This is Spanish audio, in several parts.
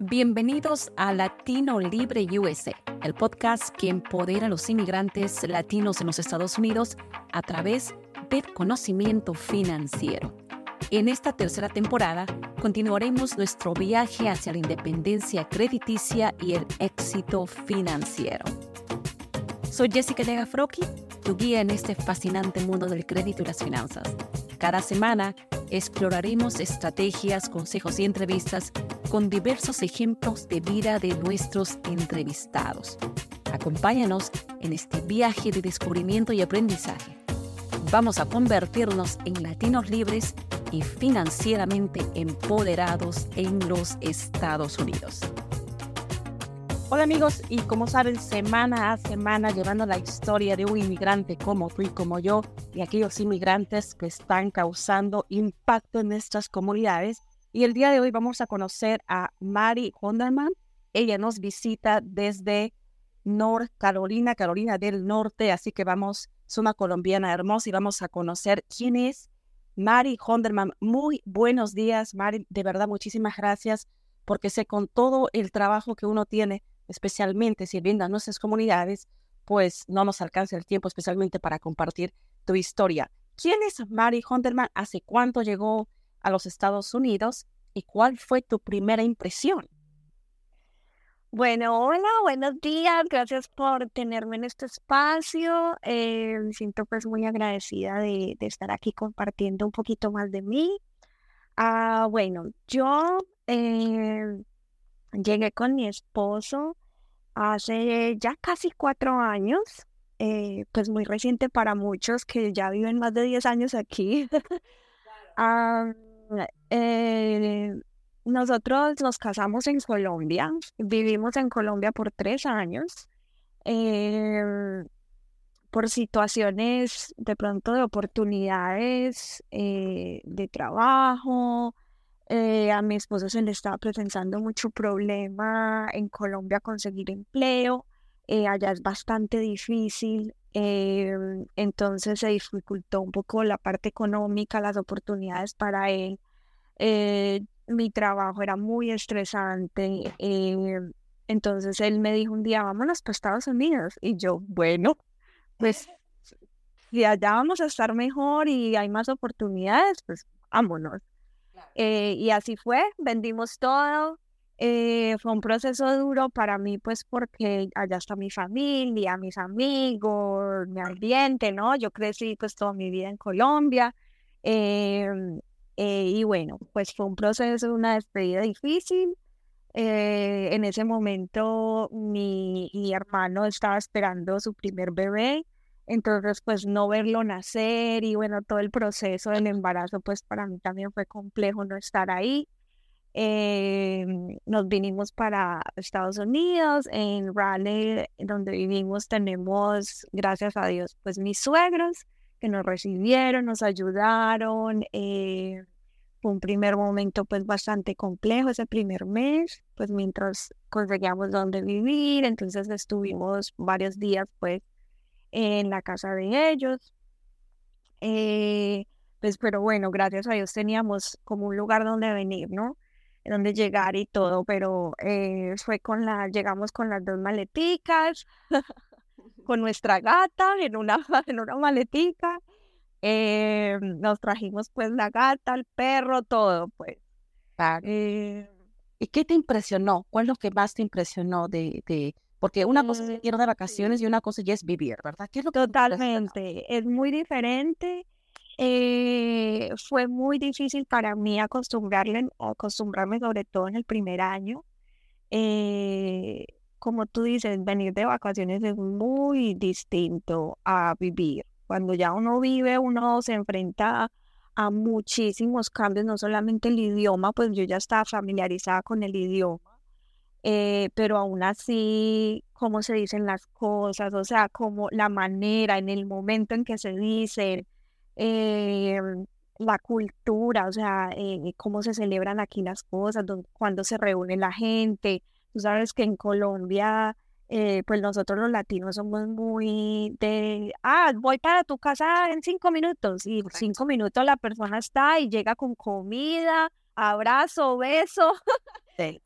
Bienvenidos a Latino Libre USA, el podcast que empodera a los inmigrantes latinos en los Estados Unidos a través del conocimiento financiero. En esta tercera temporada continuaremos nuestro viaje hacia la independencia crediticia y el éxito financiero. Soy Jessica Legafroki, tu guía en este fascinante mundo del crédito y las finanzas. Cada semana exploraremos estrategias, consejos y entrevistas con diversos ejemplos de vida de nuestros entrevistados. Acompáñanos en este viaje de descubrimiento y aprendizaje. Vamos a convertirnos en latinos libres y financieramente empoderados en los Estados Unidos. Hola amigos, y como saben, semana a semana llevando la historia de un inmigrante como tú y como yo, y aquellos inmigrantes que están causando impacto en nuestras comunidades. Y el día de hoy vamos a conocer a Mari Honderman. Ella nos visita desde North Carolina, Carolina del Norte, así que vamos, es una colombiana hermosa y vamos a conocer quién es Mari Honderman. Muy buenos días, Mari. De verdad, muchísimas gracias porque sé con todo el trabajo que uno tiene especialmente sirviendo a nuestras comunidades, pues no nos alcanza el tiempo especialmente para compartir tu historia. ¿Quién es Mary Hunterman? ¿Hace cuánto llegó a los Estados Unidos? ¿Y cuál fue tu primera impresión? Bueno, hola, buenos días, gracias por tenerme en este espacio. Eh, me siento pues muy agradecida de, estar aquí compartiendo un poquito más de mí. Ah, bueno, yo eh, Llegué con mi esposo hace ya casi cuatro años, eh, pues muy reciente para muchos que ya viven más de 10 años aquí. Eh, nosotros nos casamos en Colombia, vivimos en Colombia por tres años, eh, por situaciones de pronto de oportunidades de trabajo, eh, a mi esposo se le estaba presentando mucho problema en Colombia conseguir empleo. Eh, allá es bastante difícil. Eh, entonces se dificultó un poco la parte económica, las oportunidades para él. mi trabajo era muy estresante. entonces él me dijo un día, vámonos para Estados Unidos. Y yo, bueno, pues si allá vamos a estar mejor y hay más oportunidades, pues vámonos. Eh, y así fue, vendimos todo. Eh, fue un proceso duro para mí, pues porque allá está mi familia, mis amigos, mi ambiente, ¿no? Yo crecí pues toda mi vida en Colombia. Em, eh, y bueno, pues fue un proceso, una despedida difícil. en ese momento mi, mi hermano estaba esperando su primer bebé entonces, pues no verlo nacer y bueno, todo el proceso del embarazo, pues para mí también fue complejo no estar ahí. Eh, nos vinimos para Estados Unidos, en Raleigh, donde vivimos, tenemos, gracias a Dios, pues mis suegros que nos recibieron, nos ayudaron. Eh, fue un primer momento pues bastante complejo ese primer mes, pues mientras conseguíamos dónde vivir, entonces estuvimos varios días pues en la casa de ellos. Eh, pues, pero bueno, gracias a Dios teníamos como un lugar donde venir, ¿no? Donde llegar y todo, pero eh, fue con la, llegamos con las dos maleticas, con nuestra gata en una, en una maletica. Eh, nos trajimos pues la gata, el perro, todo, pues. ¿Y qué te impresionó? ¿Cuál es lo que más te impresionó de, de porque una cosa es ir de vacaciones y una cosa ya es vivir, ¿verdad? ¿Qué es lo que Totalmente, es muy diferente. Eh, fue muy difícil para mí acostumbrarme, acostumbrarme sobre todo en el primer año. Eh, como tú dices, venir de vacaciones es muy distinto a vivir. Cuando ya uno vive, uno se enfrenta a muchísimos cambios, no solamente el idioma, pues yo ya estaba familiarizada con el idioma eh, pero aún así, cómo se dicen las cosas, o sea, como la manera, en el momento en que se dicen, eh, la cultura, o sea, eh, cómo se celebran aquí las cosas, cuando se reúne la gente. Tú sabes que en Colombia, pues nosotros los latinos somos muy de, ah, voy para tu casa en cinco minutos y en cinco minutos la persona está y llega con comida, abrazo, beso.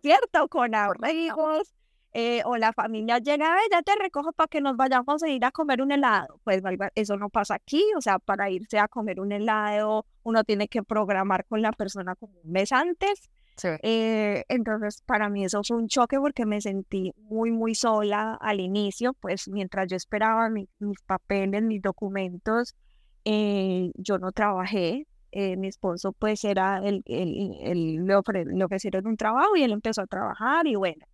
¿cierto? Con amigos, eh, o la familia llega, ya te recojo para que nos vayamos a ir a comer un helado. Pues eso no pasa aquí, o sea, para irse a comer un helado, uno tiene que programar con la persona como un mes antes. Eh, entonces, para mí eso fue un choque porque me sentí muy, muy sola al inicio, pues mientras yo esperaba mis papeles, mis documentos, eh, yo no trabajé. mi esposo pues era el, el, el, le, ofrecieron un trabajo y él empezó a trabajar y bueno,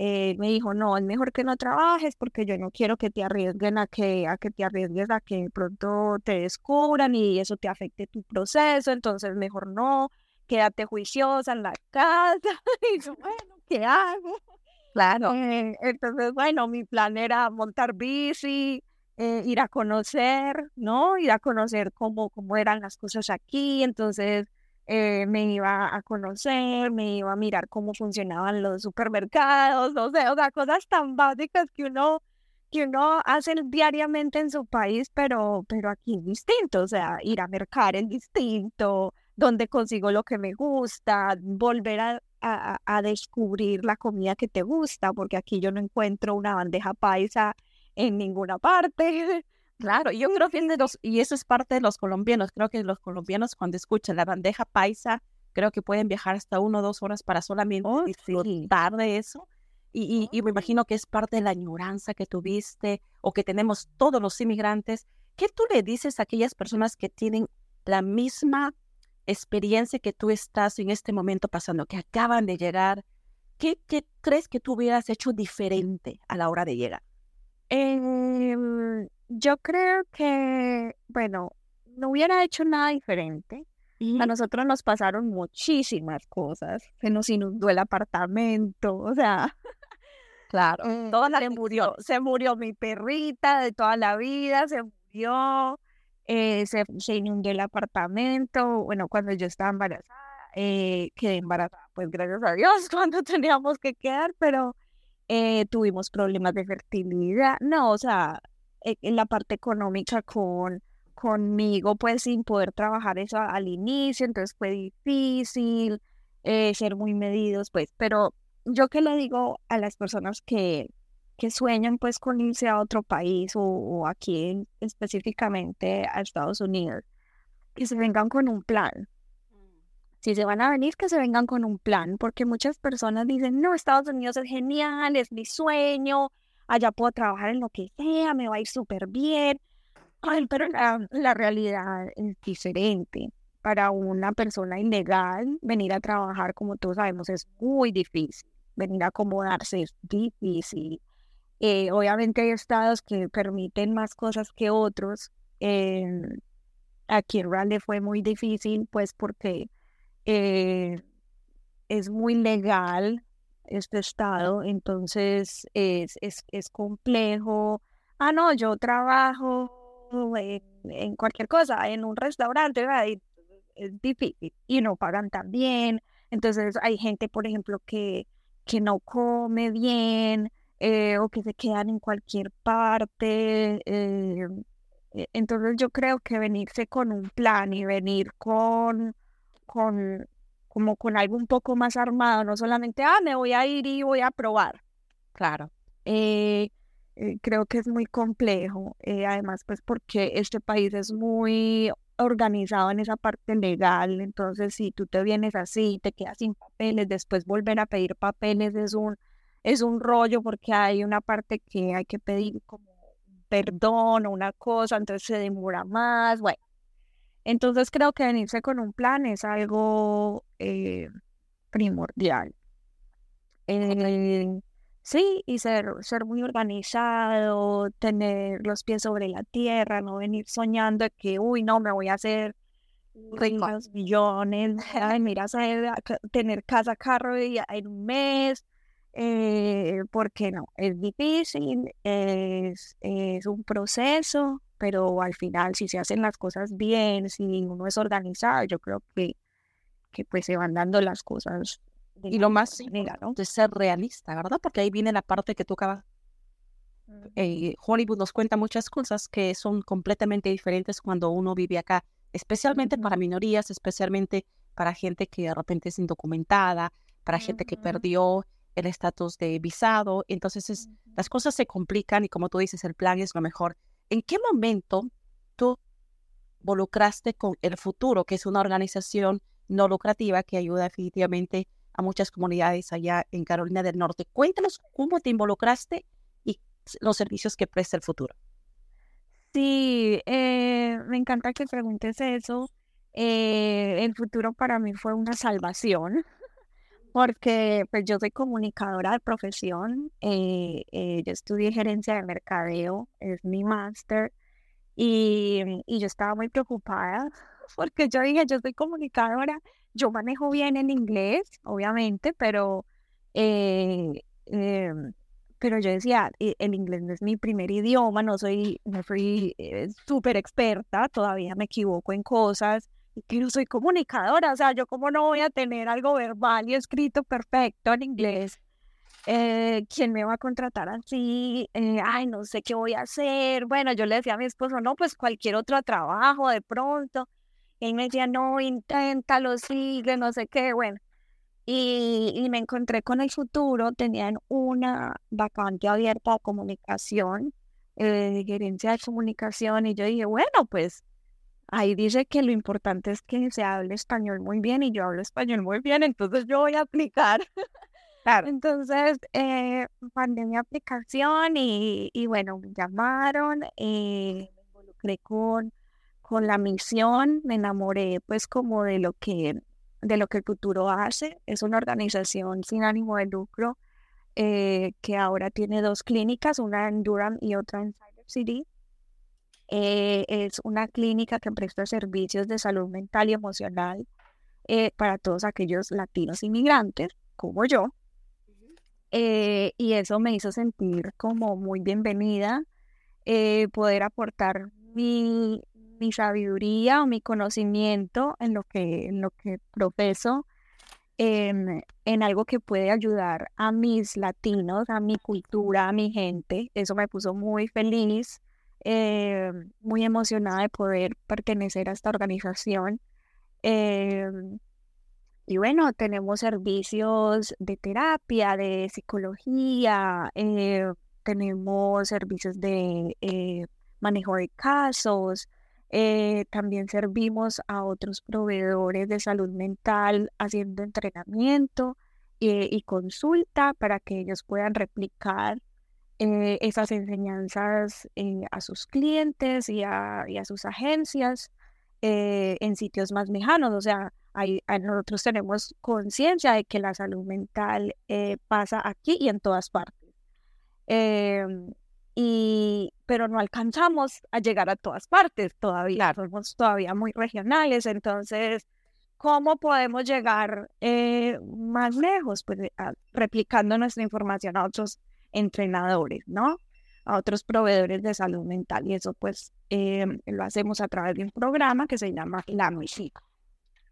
eh, me dijo, no, es mejor que no trabajes porque yo no quiero que te arriesguen a que, a que te arriesgues a que pronto te descubran y eso te afecte tu proceso, entonces mejor no, quédate juiciosa en la casa. y yo, bueno, ¿qué hago? Claro. Eh, entonces, bueno, mi plan era montar bici, eh, ir a conocer, ¿no? Ir a conocer cómo, cómo eran las cosas aquí, entonces eh, me iba a conocer, me iba a mirar cómo funcionaban los supermercados, no sé, o sea, cosas tan básicas que uno, que uno hace diariamente en su país, pero, pero aquí es distinto, o sea, ir a mercar es distinto, donde consigo lo que me gusta, volver a, a, a descubrir la comida que te gusta, porque aquí yo no encuentro una bandeja paisa en ninguna parte. Claro, yo creo que de los, y eso es parte de los colombianos, creo que los colombianos cuando escuchan la bandeja paisa, creo que pueden viajar hasta uno o dos horas para solamente oh, disfrutar de eso. Y, y, me imagino que es parte de la añoranza que tuviste o que tenemos todos los inmigrantes. ¿Qué tú le dices a aquellas personas que tienen la misma experiencia que tú estás en este momento pasando, que acaban de llegar? ¿Qué, qué crees que tú hubieras hecho diferente a la hora de llegar? Eh, yo creo que, bueno, no hubiera hecho nada diferente. A nosotros nos pasaron muchísimas cosas. Se nos inundó el apartamento, o sea, claro, eh, se murió, se murió mi perrita de toda la vida, se murió, eh, se, se, inundó el apartamento. Bueno, cuando yo estaba embarazada, eh, quedé embarazada, pues gracias a Dios, cuando teníamos que quedar, pero tuvimos problemas de fertilidad. No, o sea, en la parte económica con conmigo, pues sin poder trabajar eso al inicio, entonces fue difícil eh, ser muy medidos, pues, pero yo que le digo a las personas que, que sueñan pues con irse a otro país o, aquí específicamente a Estados Unidos, que se vengan con un plan. Si se van a venir, que se vengan con un plan, porque muchas personas dicen, no, Estados Unidos es genial, es mi sueño, allá puedo trabajar en lo que sea, me va a ir súper bien. Ay, pero la, realidad es diferente. Para una persona ilegal, venir a trabajar, como todos sabemos, es muy difícil. Venir a acomodarse es difícil. Eh, obviamente hay estados que permiten más cosas que otros. aquí en Raleigh fue muy difícil, pues porque eh, es muy legal este estado, entonces es, es, es complejo. Ah, no, yo trabajo en, cualquier cosa, en un restaurante, es difícil y no pagan tan bien. Entonces hay gente, por ejemplo, que, que no come bien eh, o que se quedan en cualquier parte. Eh, e, entonces yo creo que venirse con un plan y venir con, con como con algo un poco más armado, no solamente, ah, me voy a ir y voy a probar. Claro. Eh, eh, creo que es muy complejo, eh, además, pues porque este país es muy organizado en esa parte legal, entonces si tú te vienes así, te quedas sin papeles, después volver a pedir papeles es un, es un rollo porque hay una parte que hay que pedir como perdón o una cosa, entonces se demora más, bueno, entonces creo que venirse con un plan es algo eh, primordial. Eh, sí, y ser, ser muy organizado, tener los pies sobre la tierra, no venir soñando que, uy, no, me voy a hacer ricos millones, ay, mira, tener casa, carro en un mes, eh, porque no, es difícil, es, es un proceso, pero al final si se hacen las cosas bien, si uno es organizado, yo creo que, que pues se van dando las cosas. y lo más manera, ¿no? de ser realista, ¿verdad? Porque ahí viene la parte que tú acabas. Eh, Hollywood nos cuenta muchas cosas que son completamente diferentes cuando uno vive acá, especialmente para minorías, especialmente para gente que de repente es indocumentada, para gente que perdió el estatus de visado. Entonces, las cosas se complican y como tú dices, el plan es lo mejor. ¿En qué momento tú involucraste con El Futuro, que es una organización no lucrativa que ayuda definitivamente a muchas comunidades allá en Carolina del Norte? Cuéntanos cómo te involucraste y los servicios que presta El Futuro. Sí, eh, me encanta que preguntes eso. Eh, el futuro para mí fue una salvación porque pues yo soy comunicadora de profesión, eh, eh, yo estudié gerencia de mercadeo, es mi máster, y, y, yo estaba muy preocupada porque yo dije, yo soy comunicadora, yo manejo bien en inglés, obviamente, pero, eh, em, pero yo decía, el inglés no es mi primer idioma, no soy, no soy súper experta, todavía me equivoco en cosas no soy comunicadora, o sea, yo como no voy a tener algo verbal y escrito perfecto en inglés. Eh, ¿Quién me va a contratar así? Eh, ay, no sé qué voy a hacer. Bueno, yo le decía a mi esposo, no, pues cualquier otro trabajo de pronto. Y él me decía, no, inténtalo, sigue, no sé qué. Bueno, y, y me encontré con el futuro, tenían una vacante abierta de comunicación, eh, de gerencia de comunicación, y yo dije, bueno, pues Ahí dice que lo importante es que se hable español muy bien y yo hablo español muy bien, entonces yo voy a aplicar. Claro. Entonces, eh, mandé mi aplicación y, y bueno, me llamaron, eh, me involucré con, con la misión, me enamoré pues como de lo que de lo que el futuro hace. Es una organización sin ánimo de lucro eh, que ahora tiene dos clínicas, una en Durham y otra en Cyber City. Eh, es una clínica que presta servicios de salud mental y emocional eh, para todos aquellos latinos inmigrantes, como yo. Y eso me hizo sentir como muy bienvenida, poder aportar mi, mi, sabiduría o mi conocimiento en lo que, en lo que profeso, en, en algo que puede ayudar a mis latinos, a mi cultura, a mi gente. Eso me puso muy feliz. Eh, muy emocionada de poder pertenecer a esta organización. Eh, y bueno, tenemos servicios de terapia, de psicología, eh, tenemos servicios de manejo de casos, también servimos a otros proveedores de salud mental haciendo entrenamiento y consulta para que ellos puedan replicar eh, esas enseñanzas eh, a sus clientes y a, sus agencias eh, en sitios más lejanos. O sea, nosotros tenemos conciencia de que la salud mental pasa aquí y en todas partes. Y, pero no alcanzamos a llegar a todas partes todavía, somos todavía muy regionales, entonces, ¿cómo podemos llegar más lejos? Pues replicando nuestra información a otros entrenadores, ¿no? A otros proveedores de salud mental. Y eso pues eh, lo hacemos a través de un programa que se llama La Música.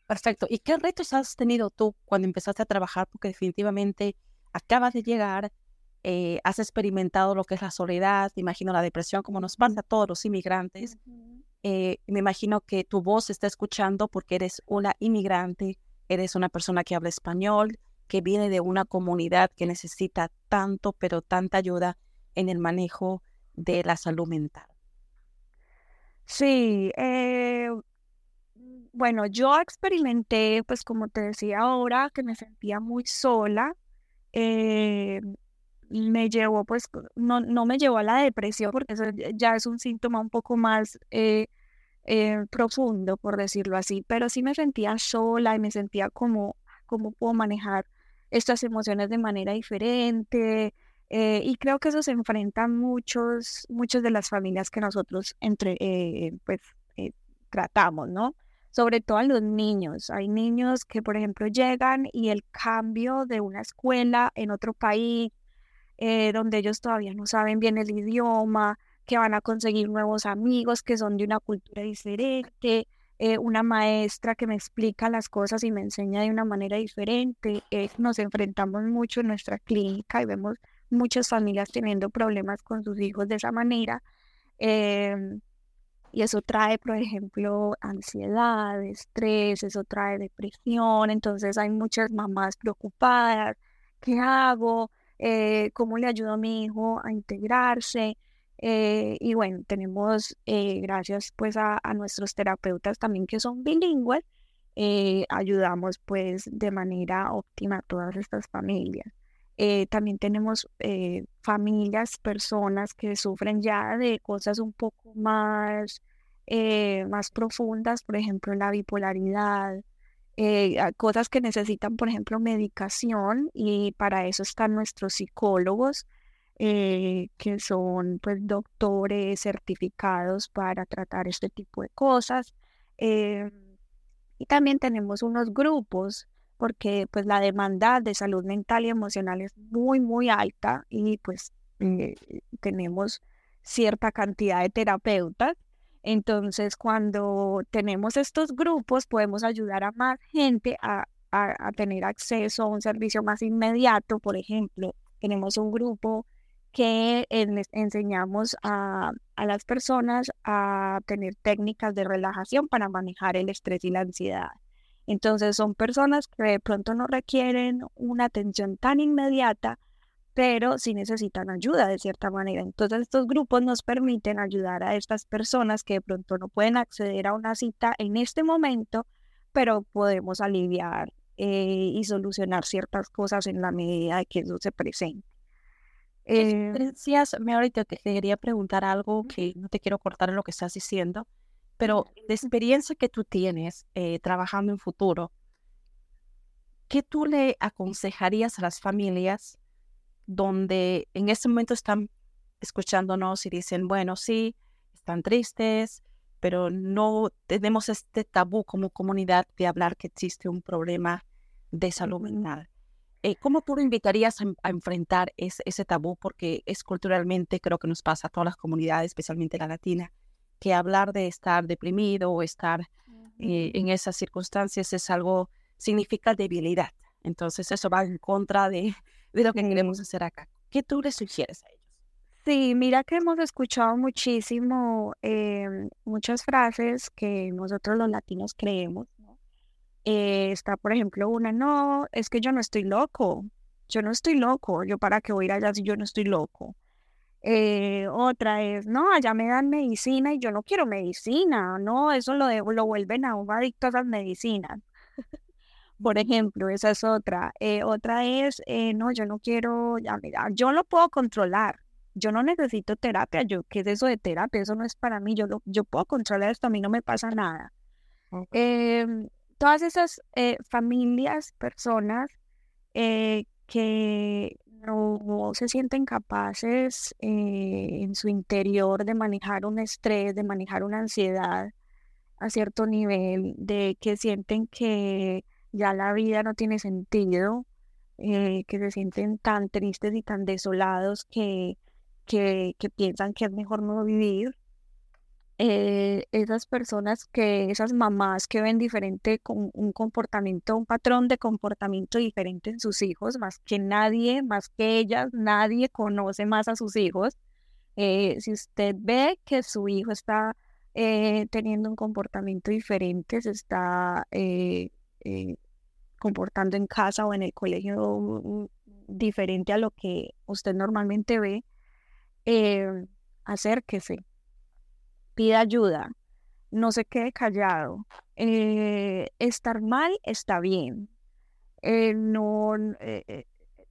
Perfecto. ¿Y qué retos has tenido tú cuando empezaste a trabajar? Porque definitivamente acabas de llegar, eh, has experimentado lo que es la soledad, me imagino la depresión, como nos pasa a todos los inmigrantes. Eh, me imagino que tu voz se está escuchando porque eres una inmigrante, eres una persona que habla español, que viene de una comunidad que necesita tanto, pero tanta ayuda en el manejo de la salud mental. Sí, eh, bueno, yo experimenté, pues como te decía ahora, que me sentía muy sola. Eh, me llevó, pues, no, no me llevó a la depresión, porque eso ya es un síntoma un poco más eh, profundo, por decirlo así, pero sí me sentía sola y me sentía como, ¿cómo puedo manejar estas emociones de manera diferente. Eh, y creo que eso se enfrenta muchos, muchas de las familias que nosotros entre, eh, pues, eh, tratamos, ¿no? Sobre todo a los niños. Hay niños que, por ejemplo, llegan y el cambio de una escuela en otro país, donde ellos todavía no saben bien el idioma, que van a conseguir nuevos amigos que son de una cultura diferente, eh, una maestra que me explica las cosas y me enseña de una manera diferente. Eh, nos enfrentamos mucho en nuestra clínica y vemos muchas familias teniendo problemas con sus hijos de esa manera. Em, Y eso trae, por ejemplo, ansiedad, estrés, eso trae depresión. Entonces hay muchas mamás preocupadas. ¿Qué hago? Eh, ¿Cómo le ayudo a mi hijo a integrarse? Eh, y bueno, tenemos, eh, gracias pues a, a, nuestros terapeutas también que son bilingües, ayudamos pues de manera óptima a todas estas familias. también tenemos familias, personas que sufren ya de cosas un poco más, más profundas, por ejemplo, la bipolaridad, eh, cosas que necesitan, por ejemplo, medicación y para eso están nuestros psicólogos, eh, que son pues doctores certificados para tratar este tipo de cosas. Eh, y también tenemos unos grupos porque pues la demanda de salud mental y emocional es muy, muy alta y pues tenemos cierta cantidad de terapeutas entonces, cuando tenemos estos grupos, podemos ayudar a más gente a, tener acceso a un servicio más inmediato. Por ejemplo, tenemos un grupo que enseñamos a, las personas a tener técnicas de relajación para manejar el estrés y la ansiedad. Entonces son personas que de pronto no requieren una atención tan inmediata, pero sí necesitan ayuda de cierta manera. Entonces estos grupos nos permiten ayudar a estas personas que de pronto no pueden acceder a una cita en este momento, pero podemos aliviar eh, y solucionar ciertas cosas en la medida de que eso se presente. Eh, Decías, me ahorita te quería preguntar algo que no te quiero cortar en lo que estás diciendo, pero de experiencia que tú tienes eh, trabajando en futuro, ¿qué tú le aconsejarías a las familias donde en este momento están escuchándonos y dicen, bueno, sí, están tristes, pero no tenemos este tabú como comunidad de hablar que existe un problema de salud mental. Eh, ¿Cómo tú lo invitarías a, enfrentar ese, tabú? Porque es culturalmente, creo que nos pasa a todas las comunidades, especialmente la latina, que hablar de estar deprimido o estar eh, en esas circunstancias es algo, significa debilidad. Entonces eso va en contra de, de lo que queremos hacer acá. ¿Qué tú les sugieres a ellos? Sí, mira que hemos escuchado muchísimo, em, muchas frases que nosotros los latinos creemos. Eh, está, por ejemplo, una, no, es que yo no estoy loco, yo no estoy loco, yo para qué voy a allá si yo no estoy loco. Eh, otra es, no, allá me dan medicina y yo no quiero medicina, no, eso lo, lo vuelven a un adicto a esas medicinas. Por ejemplo, esa es otra. Eh, otra es, eh, no, yo no quiero, ya mira, yo lo puedo controlar. Yo no necesito terapia. Yo, ¿qué es eso de terapia? Eso no es para mí. Yo, lo, yo puedo controlar esto, a mí no me pasa nada. Em, todas esas eh, familias, personas que no, se sienten capaces en su interior de manejar un estrés, de manejar una ansiedad a cierto nivel, de que sienten que ya la vida no tiene sentido, eh, que se sienten tan tristes y tan desolados que, que, piensan que es mejor no vivir. Eh, esas personas que, esas mamás que ven diferente con un comportamiento, un patrón de comportamiento diferente en sus hijos, más que nadie, más que ellas, nadie conoce más a sus hijos. Eh, si usted ve que su hijo está teniendo un comportamiento diferente, se está comportando en casa o en el colegio diferente a lo que usted normalmente ve, eh, acérquese, pida ayuda, no se quede callado. Eh, estar mal está bien. Eh, no,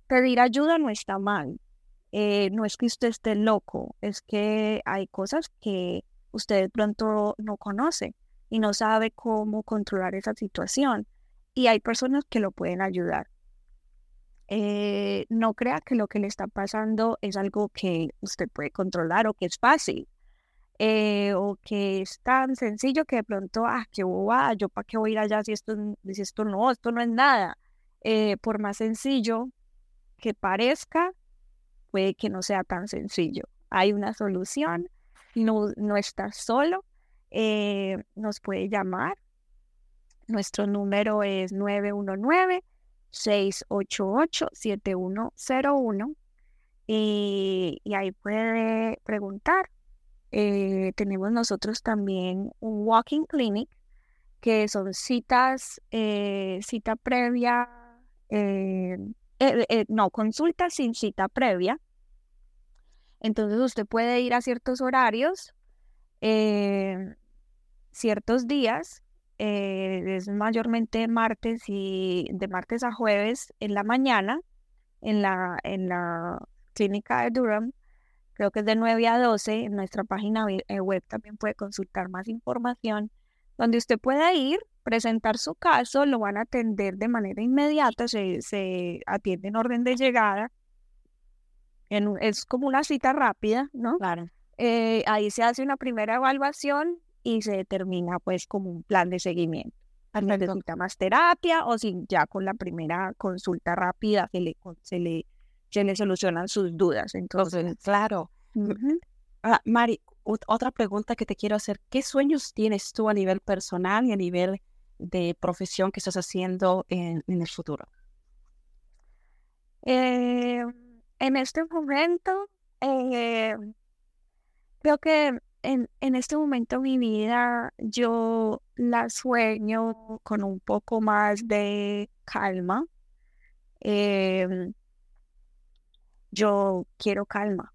pedir ayuda no está mal. no es que usted esté loco, es que hay cosas que usted de pronto no conoce y no sabe cómo controlar esa situación y hay personas que lo pueden ayudar. Eh, no crea que lo que le está pasando es algo que usted puede controlar o que es fácil. Eh, o que es tan sencillo que de pronto, ah, qué bobada, yo para qué voy a ir allá si esto, si esto no, esto no es nada. Eh, por más sencillo que parezca, puede que no sea tan sencillo. Hay una solución, no, no solo, nos puede llamar nuestro número es 919-688-7101 y, y ahí puede preguntar eh, tenemos nosotros también un walking clinic, que son citas, eh, cita previa, eh, no, consulta sin cita previa. Entonces usted puede ir a ciertos horarios, ciertos días, es mayormente martes y de martes a jueves en la mañana, en la, en la clínica de Durham creo que es de 9 a 12. En nuestra página eh, web también puede consultar más información, donde usted pueda ir, presentar su caso, lo van a atender de manera inmediata, se, se atiende en orden de llegada. En, es como una cita rápida, ¿no? Claro. Eh, ahí se hace una primera evaluación y se determina pues como un plan de seguimiento. Si necesita más terapia o si ya con la primera consulta rápida se le, se le se le solucionan sus dudas. Entonces, claro. Ah, Mari, otra pregunta que te quiero hacer, ¿qué sueños tienes tú a nivel personal y a nivel de profesión que estás haciendo en, el futuro? Eh, en este momento, eh, creo que en, en, este momento de mi vida yo la sueño con un poco más de calma. Eh, yo quiero calma.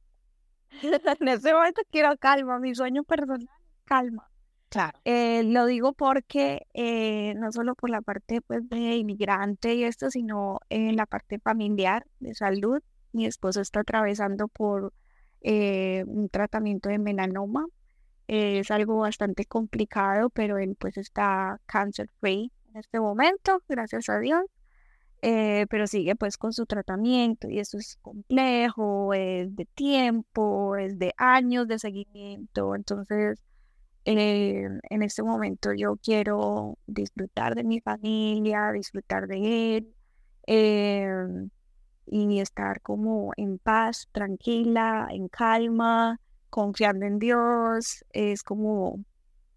en ese momento quiero calma, mi sueño personal, calma. Claro. Eh, lo digo porque eh, no solo por la parte pues, de inmigrante y esto, sino en la parte familiar de salud. Mi esposo está atravesando por eh, un tratamiento de melanoma. Es algo bastante complicado, pero él pues está cancer free en este momento, gracias a Dios. Eh, pero sigue pues con su tratamiento y eso es complejo, es de tiempo, es de años de seguimiento, entonces eh, en este momento yo quiero disfrutar de mi familia, disfrutar de él em, y estar como en paz, tranquila, en calma, confiando en Dios, es como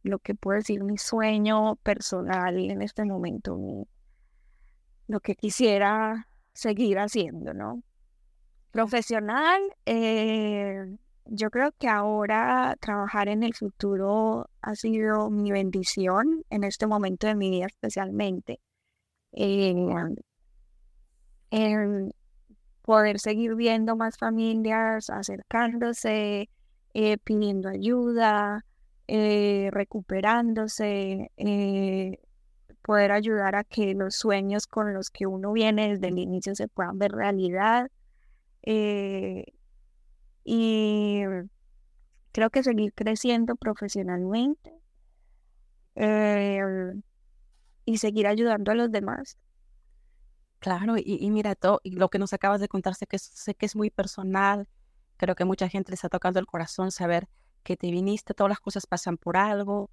lo que puedo decir mi sueño personal en este momento, lo que quisiera seguir haciendo, ¿no? Profesional, eh, yo creo que ahora trabajar en el futuro ha sido mi bendición en este momento de mi vida especialmente. en poder seguir viendo más familias acercándose, eh, pidiendo ayuda, eh, recuperándose, poder ayudar a que los sueños con los que uno viene desde el inicio se puedan ver realidad. Eh, y creo que seguir creciendo profesionalmente eh, y seguir ayudando a los demás. Claro, y, mira, todo, y lo que nos acabas de contar, sé que, sé que es muy personal, creo que mucha gente le está tocando el corazón saber que te viniste, todas las cosas pasan por algo,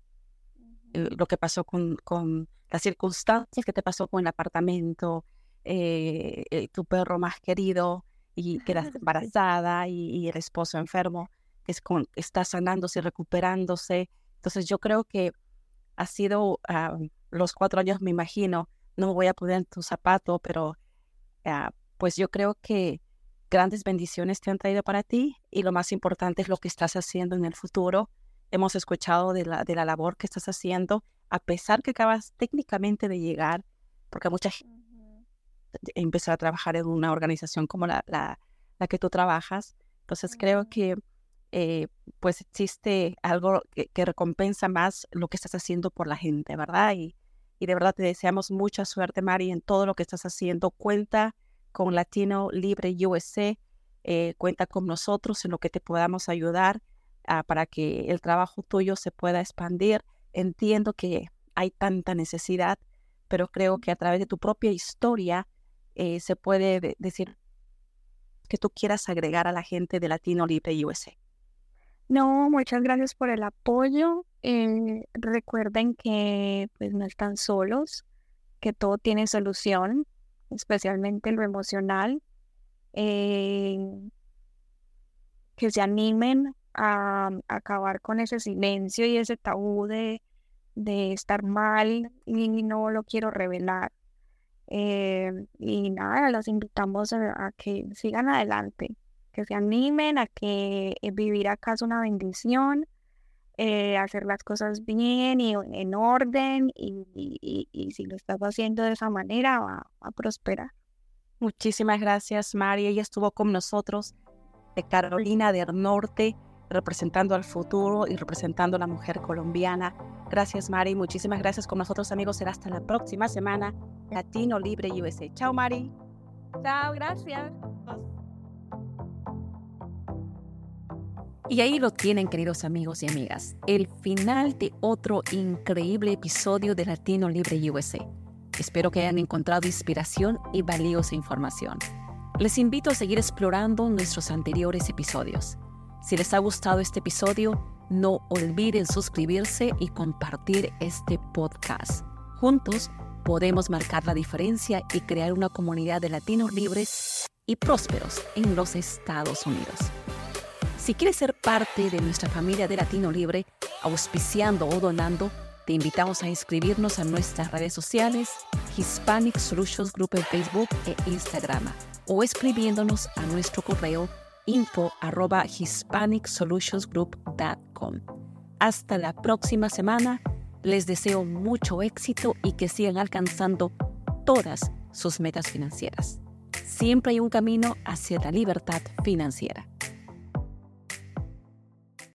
eh, lo que pasó con, con las circunstancias que te pasó con el apartamento, eh, eh, tu perro más querido y quedas embarazada y, el esposo enfermo, que es con, está sanándose y recuperándose. Entonces yo creo que ha sido ah, los cuatro años, me imagino, no me voy a poner en tu zapato, pero ah, pues yo creo que grandes bendiciones te han traído para ti y lo más importante es lo que estás haciendo en el futuro. Hemos escuchado de la, de la labor que estás haciendo a pesar que acabas técnicamente de llegar, porque mucha gente empezó a trabajar en una organización como la, la, que tú trabajas. Entonces creo que eh, pues existe algo que, recompensa más lo que estás haciendo por la gente, ¿verdad? Y, y de verdad te deseamos mucha suerte, Mari, en todo lo que estás haciendo. Cuenta con Latino Libre USA, eh, cuenta con nosotros en lo que te podamos ayudar ah, para que el trabajo tuyo se pueda expandir entiendo que hay tanta necesidad, pero creo que a través de tu propia historia eh, se puede decir que tú quieras agregar a la gente de Latino Libre USA. No, muchas gracias por el apoyo. Eh, recuerden que pues no están solos, que todo tiene solución, especialmente lo emocional. Eh, que se animen a, acabar con ese silencio y ese tabú de, de estar mal y no lo quiero revelar. Eh, y nada, los invitamos a, que sigan adelante, que se animen a que eh, vivir acá es una bendición, eh, hacer las cosas bien y en orden y, si lo estás haciendo de esa manera va a prosperar. Muchísimas gracias, Mari. Ella estuvo con nosotros de Carolina del Norte, representando al futuro y representando a la mujer colombiana. Gracias, Mari. Muchísimas gracias con nosotros, amigos. Será hasta la próxima semana. Latino Libre USA. Chao, Mari. Chao, gracias. Y ahí lo tienen, queridos amigos y amigas, el final de otro increíble episodio de Latino Libre USA. Espero que hayan encontrado inspiración y valiosa información. Les invito a seguir explorando nuestros anteriores episodios. Si les ha gustado este episodio, no olviden suscribirse y compartir este podcast. Juntos podemos marcar la diferencia y crear una comunidad de latinos libres y prósperos en los Estados Unidos. Si quieres ser parte de nuestra familia de Latino Libre, auspiciando o donando, te invitamos a inscribirnos a nuestras redes sociales, Hispanic Solutions Group en Facebook e Instagram, o escribiéndonos a nuestro correo info arroba hispanicsolutionsgroup.com. Hasta la próxima semana. Les deseo mucho éxito y que sigan alcanzando todas sus metas financieras. Siempre hay un camino hacia la libertad financiera.